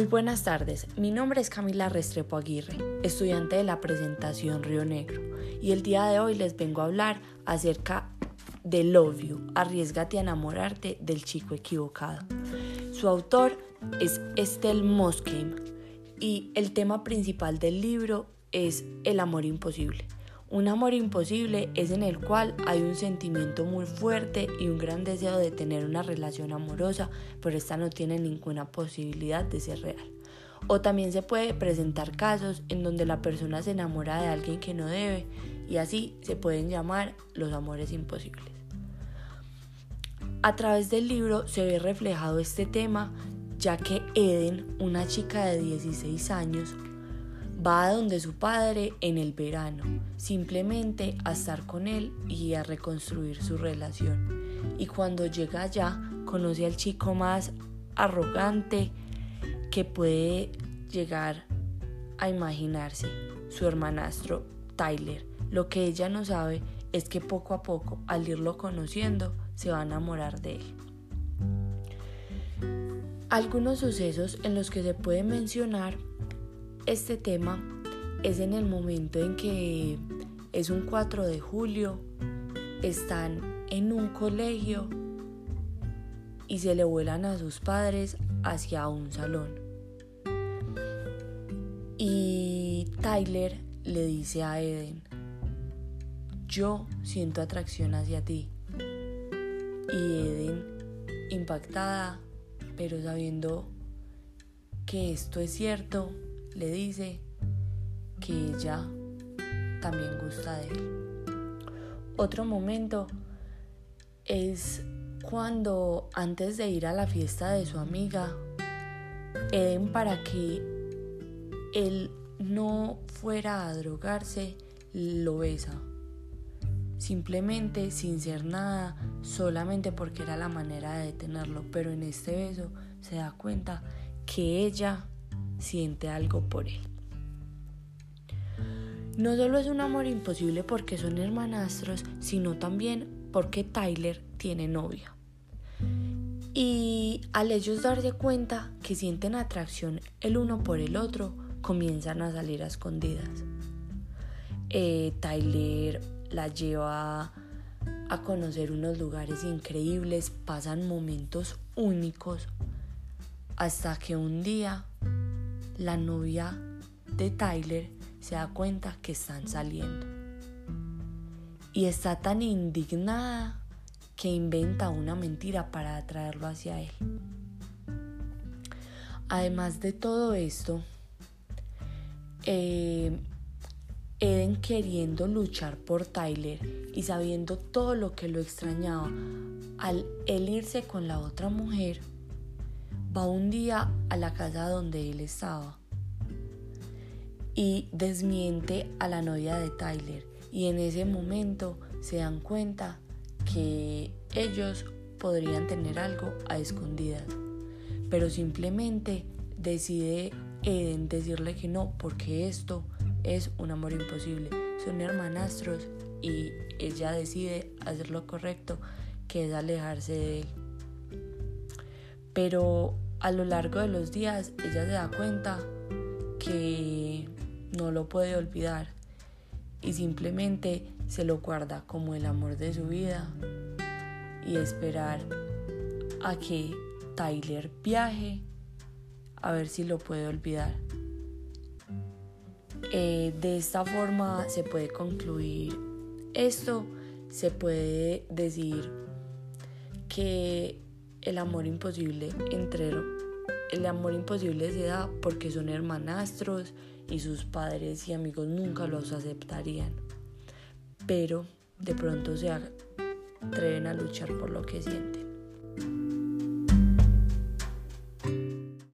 Muy buenas tardes, mi nombre es Camila Restrepo Aguirre, estudiante de la presentación Río Negro, y el día de hoy les vengo a hablar acerca de Love You, Arriesgate a enamorarte del chico equivocado. Su autor es Estelle Moskeim y el tema principal del libro es el amor imposible. Un amor imposible es en el cual hay un sentimiento muy fuerte y un gran deseo de tener una relación amorosa, pero esta no tiene ninguna posibilidad de ser real. O también se puede presentar casos en donde la persona se enamora de alguien que no debe y así se pueden llamar los amores imposibles. A través del libro se ve reflejado este tema ya que Eden, una chica de 16 años, Va a donde su padre en el verano, simplemente a estar con él y a reconstruir su relación. Y cuando llega allá, conoce al chico más arrogante que puede llegar a imaginarse, su hermanastro Tyler. Lo que ella no sabe es que poco a poco, al irlo conociendo, se va a enamorar de él. Algunos sucesos en los que se puede mencionar este tema es en el momento en que es un 4 de julio, están en un colegio y se le vuelan a sus padres hacia un salón. Y Tyler le dice a Eden, yo siento atracción hacia ti. Y Eden, impactada, pero sabiendo que esto es cierto, le dice que ella también gusta de él. Otro momento es cuando antes de ir a la fiesta de su amiga, Eden para que él no fuera a drogarse, lo besa. Simplemente sin ser nada, solamente porque era la manera de detenerlo. Pero en este beso se da cuenta que ella siente algo por él. No solo es un amor imposible porque son hermanastros, sino también porque Tyler tiene novia. Y al ellos darse cuenta que sienten atracción el uno por el otro, comienzan a salir a escondidas. Eh, Tyler la lleva a conocer unos lugares increíbles, pasan momentos únicos, hasta que un día la novia de Tyler se da cuenta que están saliendo. Y está tan indignada que inventa una mentira para atraerlo hacia él. Además de todo esto, eh, Eden queriendo luchar por Tyler y sabiendo todo lo que lo extrañaba al irse con la otra mujer, va un día a la casa donde él estaba y desmiente a la novia de Tyler. Y en ese momento se dan cuenta que ellos podrían tener algo a escondidas pero simplemente decide Eden decirle que no porque esto es un amor imposible. Son hermanastros y ella decide hacer lo correcto que es alejarse de él. Pero a lo largo de los días ella se da cuenta que no lo puede olvidar y simplemente se lo guarda como el amor de su vida y esperar a que Tyler viaje a ver si lo puede olvidar. Eh, de esta forma se puede concluir esto, se puede decir que el amor imposible entre el amor imposible se da porque son hermanastros y sus padres y amigos nunca los aceptarían. Pero de pronto se atreven a luchar por lo que sienten.